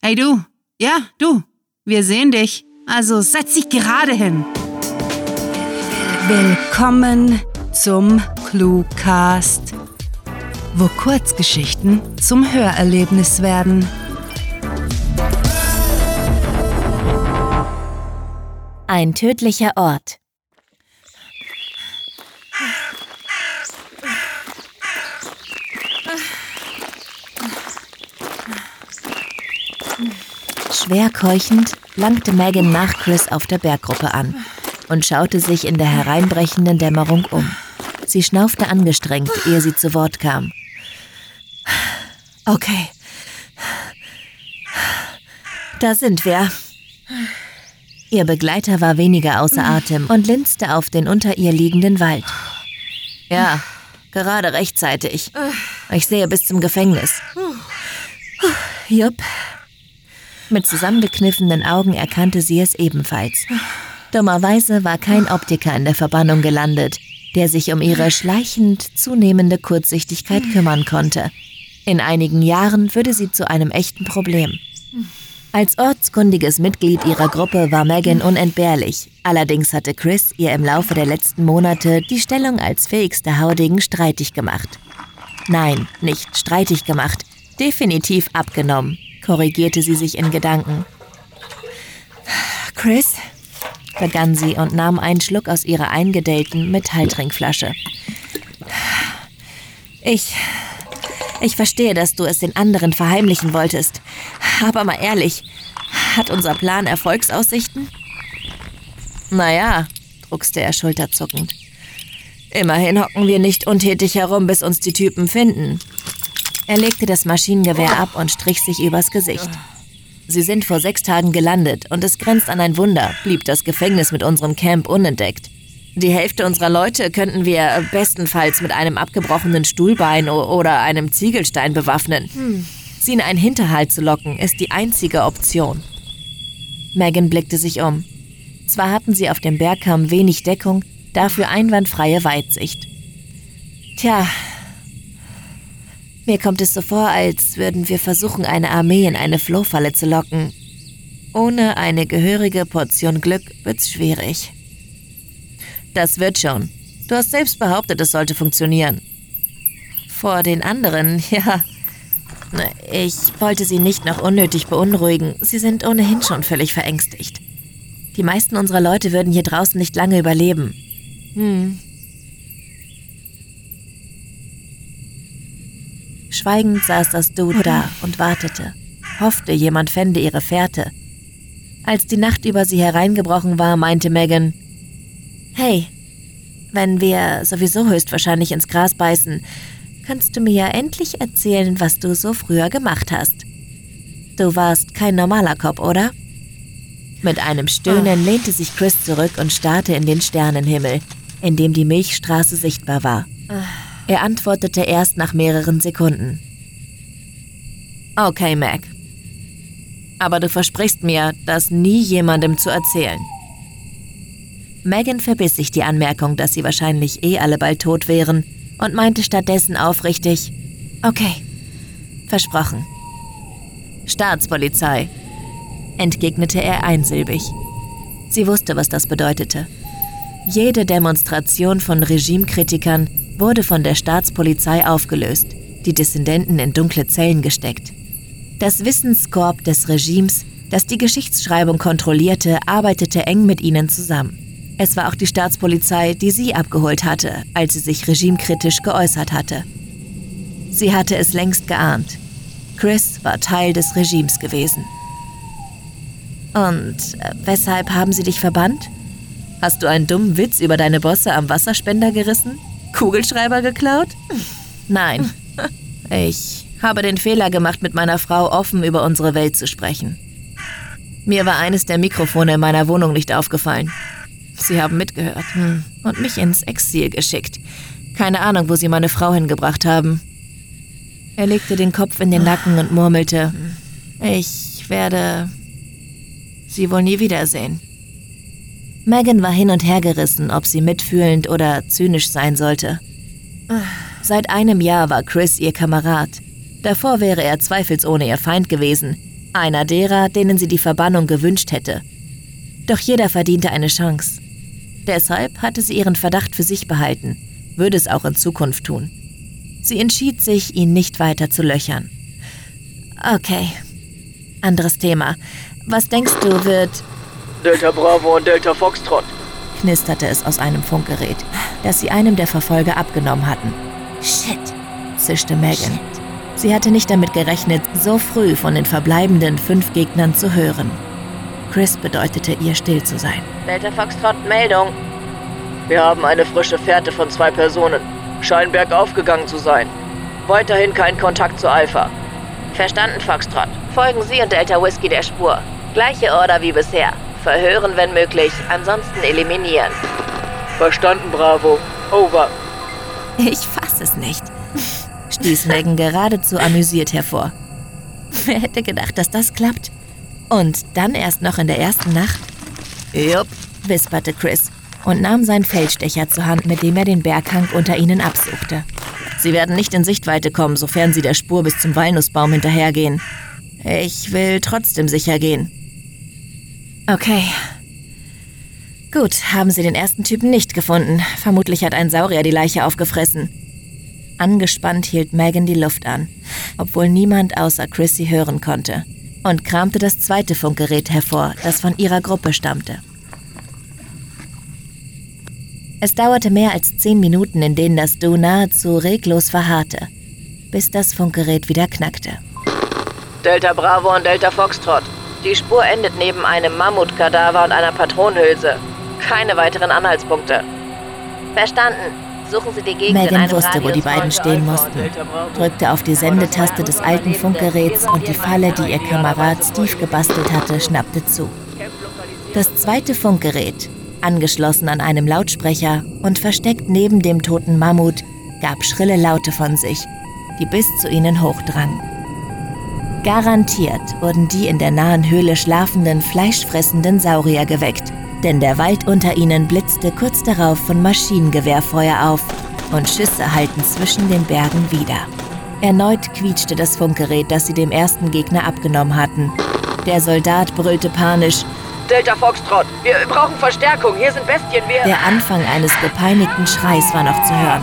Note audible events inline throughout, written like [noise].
Hey du, ja, du, wir sehen dich. Also setz dich gerade hin. Willkommen zum Cluecast, wo Kurzgeschichten zum Hörerlebnis werden. Ein tödlicher Ort. Schwer keuchend langte Megan nach Chris auf der Berggruppe an und schaute sich in der hereinbrechenden Dämmerung um. Sie schnaufte angestrengt, ehe sie zu Wort kam. Okay. Da sind wir. Ihr Begleiter war weniger außer Atem und linste auf den unter ihr liegenden Wald. Ja, gerade rechtzeitig. Ich sehe bis zum Gefängnis. Jupp. Mit zusammengekniffenen Augen erkannte sie es ebenfalls. Dummerweise war kein Optiker in der Verbannung gelandet, der sich um ihre schleichend zunehmende Kurzsichtigkeit kümmern konnte. In einigen Jahren würde sie zu einem echten Problem. Als ortskundiges Mitglied ihrer Gruppe war Megan unentbehrlich. Allerdings hatte Chris ihr im Laufe der letzten Monate die Stellung als fähigste Haudegen streitig gemacht. Nein, nicht streitig gemacht, definitiv abgenommen, korrigierte sie sich in Gedanken. Chris, begann sie und nahm einen Schluck aus ihrer eingedellten Metalltrinkflasche. Ich. Ich verstehe, dass du es den anderen verheimlichen wolltest. Aber mal ehrlich, hat unser Plan Erfolgsaussichten? Naja, druckste er schulterzuckend. Immerhin hocken wir nicht untätig herum, bis uns die Typen finden. Er legte das Maschinengewehr ab und strich sich übers Gesicht. Sie sind vor sechs Tagen gelandet und es grenzt an ein Wunder, blieb das Gefängnis mit unserem Camp unentdeckt. Die Hälfte unserer Leute könnten wir bestenfalls mit einem abgebrochenen Stuhlbein oder einem Ziegelstein bewaffnen. Hm. Sie in einen Hinterhalt zu locken, ist die einzige Option. Megan blickte sich um. Zwar hatten sie auf dem Bergkamm wenig Deckung, dafür einwandfreie Weitsicht. Tja, mir kommt es so vor, als würden wir versuchen, eine Armee in eine Flohfalle zu locken. Ohne eine gehörige Portion Glück wird's schwierig. Das wird schon. Du hast selbst behauptet, es sollte funktionieren. Vor den anderen, [laughs] ja. Ich wollte sie nicht noch unnötig beunruhigen. Sie sind ohnehin schon völlig verängstigt. Die meisten unserer Leute würden hier draußen nicht lange überleben. Hm, Schweigend saß das Dude da und wartete, hoffte, jemand fände ihre Fährte. Als die Nacht über sie hereingebrochen war, meinte Megan, Hey, wenn wir sowieso höchstwahrscheinlich ins Gras beißen, kannst du mir ja endlich erzählen, was du so früher gemacht hast. Du warst kein normaler Cop, oder? Mit einem Stöhnen lehnte sich Chris zurück und starrte in den Sternenhimmel, in dem die Milchstraße sichtbar war. Er antwortete erst nach mehreren Sekunden. Okay, Mac. Aber du versprichst mir, das nie jemandem zu erzählen. Megan verbiss sich die Anmerkung, dass sie wahrscheinlich eh alle bald tot wären und meinte stattdessen aufrichtig, okay, versprochen. Staatspolizei, entgegnete er einsilbig. Sie wusste, was das bedeutete. Jede Demonstration von Regimekritikern wurde von der Staatspolizei aufgelöst, die Dissidenten in dunkle Zellen gesteckt. Das Wissenskorb des Regimes, das die Geschichtsschreibung kontrollierte, arbeitete eng mit ihnen zusammen. Es war auch die Staatspolizei, die sie abgeholt hatte, als sie sich regimekritisch geäußert hatte. Sie hatte es längst geahnt. Chris war Teil des Regimes gewesen. Und äh, weshalb haben sie dich verbannt? Hast du einen dummen Witz über deine Bosse am Wasserspender gerissen? Kugelschreiber geklaut? Nein. Ich habe den Fehler gemacht, mit meiner Frau offen über unsere Welt zu sprechen. Mir war eines der Mikrofone in meiner Wohnung nicht aufgefallen. Sie haben mitgehört hm, und mich ins Exil geschickt. Keine Ahnung, wo sie meine Frau hingebracht haben. Er legte den Kopf in den Nacken und murmelte, ich werde sie wohl nie wiedersehen. Megan war hin und her gerissen, ob sie mitfühlend oder zynisch sein sollte. Seit einem Jahr war Chris ihr Kamerad. Davor wäre er zweifelsohne ihr Feind gewesen. Einer derer, denen sie die Verbannung gewünscht hätte. Doch jeder verdiente eine Chance. Deshalb hatte sie ihren Verdacht für sich behalten, würde es auch in Zukunft tun. Sie entschied sich, ihn nicht weiter zu löchern. Okay. Anderes Thema. Was denkst du, wird. Delta Bravo und Delta Foxtrot. knisterte es aus einem Funkgerät, das sie einem der Verfolger abgenommen hatten. Shit. zischte Megan. Sie hatte nicht damit gerechnet, so früh von den verbleibenden fünf Gegnern zu hören. Chris bedeutete ihr, still zu sein. Delta Foxtrot, Meldung. Wir haben eine frische Fährte von zwei Personen. Scheinen bergauf gegangen zu sein. Weiterhin kein Kontakt zu Alpha. Verstanden, Foxtrot. Folgen Sie und Delta Whisky der Spur. Gleiche Order wie bisher. Verhören, wenn möglich, ansonsten eliminieren. Verstanden, Bravo. Over. Ich fass es nicht, stieß Megan geradezu amüsiert hervor. Wer hätte gedacht, dass das klappt? Und dann erst noch in der ersten Nacht? Jupp, wisperte Chris und nahm seinen Feldstecher zur Hand, mit dem er den Berghang unter ihnen absuchte. Sie werden nicht in Sichtweite kommen, sofern sie der Spur bis zum Walnussbaum hinterhergehen. Ich will trotzdem sicher gehen. Okay. Gut, haben sie den ersten Typen nicht gefunden. Vermutlich hat ein Saurier die Leiche aufgefressen. Angespannt hielt Megan die Luft an, obwohl niemand außer Chris sie hören konnte, und kramte das zweite Funkgerät hervor, das von ihrer Gruppe stammte. Es dauerte mehr als zehn Minuten, in denen das Du nahezu reglos verharrte, bis das Funkgerät wieder knackte. Delta Bravo und Delta Foxtrot. Die Spur endet neben einem Mammutkadaver und einer Patronenhülse. Keine weiteren Anhaltspunkte. Verstanden. Suchen Sie die Gegend Megan wusste, wo die beiden stehen mussten, drückte auf die Sendetaste des alten Funkgeräts und die Falle, die ihr Kamerad Steve gebastelt hatte, schnappte zu. Das zweite Funkgerät, angeschlossen an einem Lautsprecher und versteckt neben dem toten Mammut, gab schrille Laute von sich, die bis zu ihnen hochdrangen. Garantiert wurden die in der nahen Höhle schlafenden, fleischfressenden Saurier geweckt, denn der Wald unter ihnen blitzte kurz darauf von Maschinengewehrfeuer auf und Schüsse hallten zwischen den Bergen wieder. Erneut quietschte das Funkgerät, das sie dem ersten Gegner abgenommen hatten. Der Soldat brüllte panisch, Delta Foxtrot, wir brauchen Verstärkung. Hier sind Bestien. Wir. der Anfang eines gepeinigten Schreis war noch zu hören.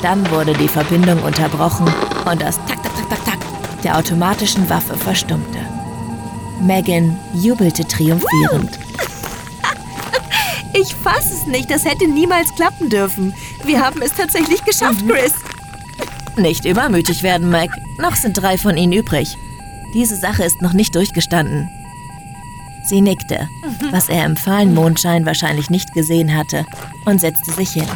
Dann wurde die Verbindung unterbrochen und das Tak, Tak, Tak, Tak, Tak der automatischen Waffe verstummte. Megan jubelte triumphierend. Ich fass es nicht, das hätte niemals klappen dürfen. Wir haben es tatsächlich geschafft, Chris. Nicht übermütig werden, Mac. Noch sind drei von ihnen übrig. Diese Sache ist noch nicht durchgestanden. Sie nickte, was er im fahlen Mondschein wahrscheinlich nicht gesehen hatte, und setzte sich hin.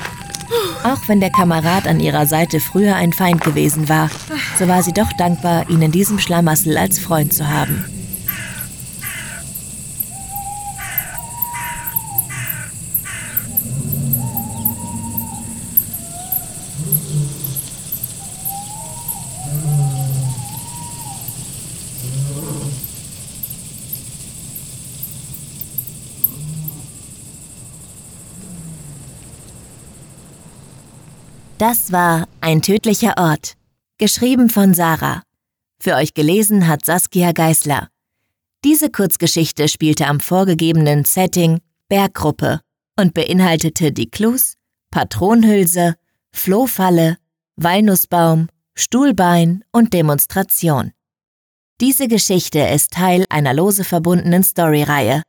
Auch wenn der Kamerad an ihrer Seite früher ein Feind gewesen war, so war sie doch dankbar, ihn in diesem Schlamassel als Freund zu haben. Das war Ein tödlicher Ort, geschrieben von Sarah. Für euch gelesen hat Saskia Geißler. Diese Kurzgeschichte spielte am vorgegebenen Setting Berggruppe und beinhaltete die Clues, Patronhülse, Flohfalle, Walnussbaum, Stuhlbein und Demonstration. Diese Geschichte ist Teil einer lose verbundenen Storyreihe.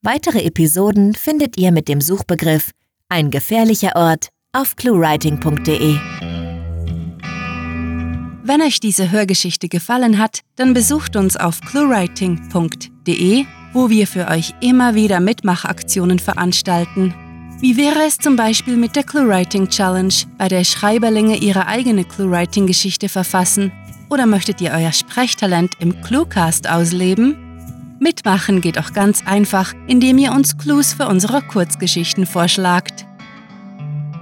Weitere Episoden findet ihr mit dem Suchbegriff Ein gefährlicher Ort auf cluewriting.de. Wenn euch diese Hörgeschichte gefallen hat, dann besucht uns auf cluewriting.de, wo wir für euch immer wieder Mitmachaktionen veranstalten. Wie wäre es zum Beispiel mit der ClueWriting Challenge, bei der Schreiberlinge ihre eigene ClueWriting-Geschichte verfassen? Oder möchtet ihr euer Sprechtalent im Cluecast ausleben? Mitmachen geht auch ganz einfach, indem ihr uns Clues für unsere Kurzgeschichten vorschlagt.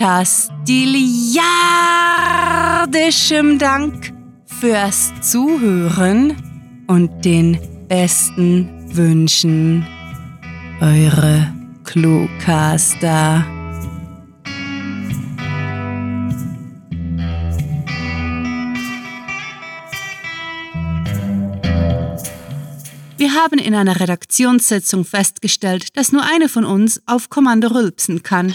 fantastiliardischem Dank fürs Zuhören und den besten Wünschen. Eure Cluecaster. Wir haben in einer Redaktionssitzung festgestellt, dass nur eine von uns auf Kommando rülpsen kann.